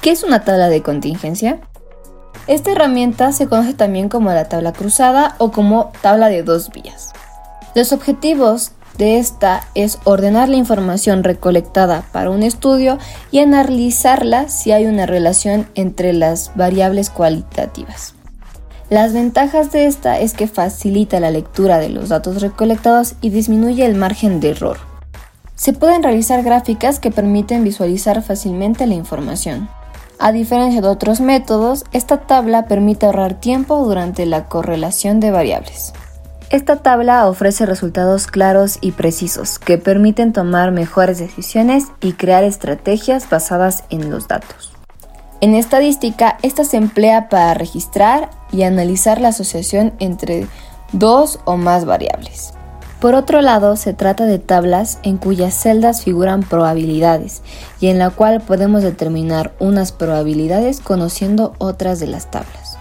¿Qué es una tabla de contingencia? Esta herramienta se conoce también como la tabla cruzada o como tabla de dos vías. Los objetivos de esta es ordenar la información recolectada para un estudio y analizarla si hay una relación entre las variables cualitativas. Las ventajas de esta es que facilita la lectura de los datos recolectados y disminuye el margen de error. Se pueden realizar gráficas que permiten visualizar fácilmente la información. A diferencia de otros métodos, esta tabla permite ahorrar tiempo durante la correlación de variables. Esta tabla ofrece resultados claros y precisos que permiten tomar mejores decisiones y crear estrategias basadas en los datos. En estadística, esta se emplea para registrar y analizar la asociación entre dos o más variables. Por otro lado, se trata de tablas en cuyas celdas figuran probabilidades y en la cual podemos determinar unas probabilidades conociendo otras de las tablas.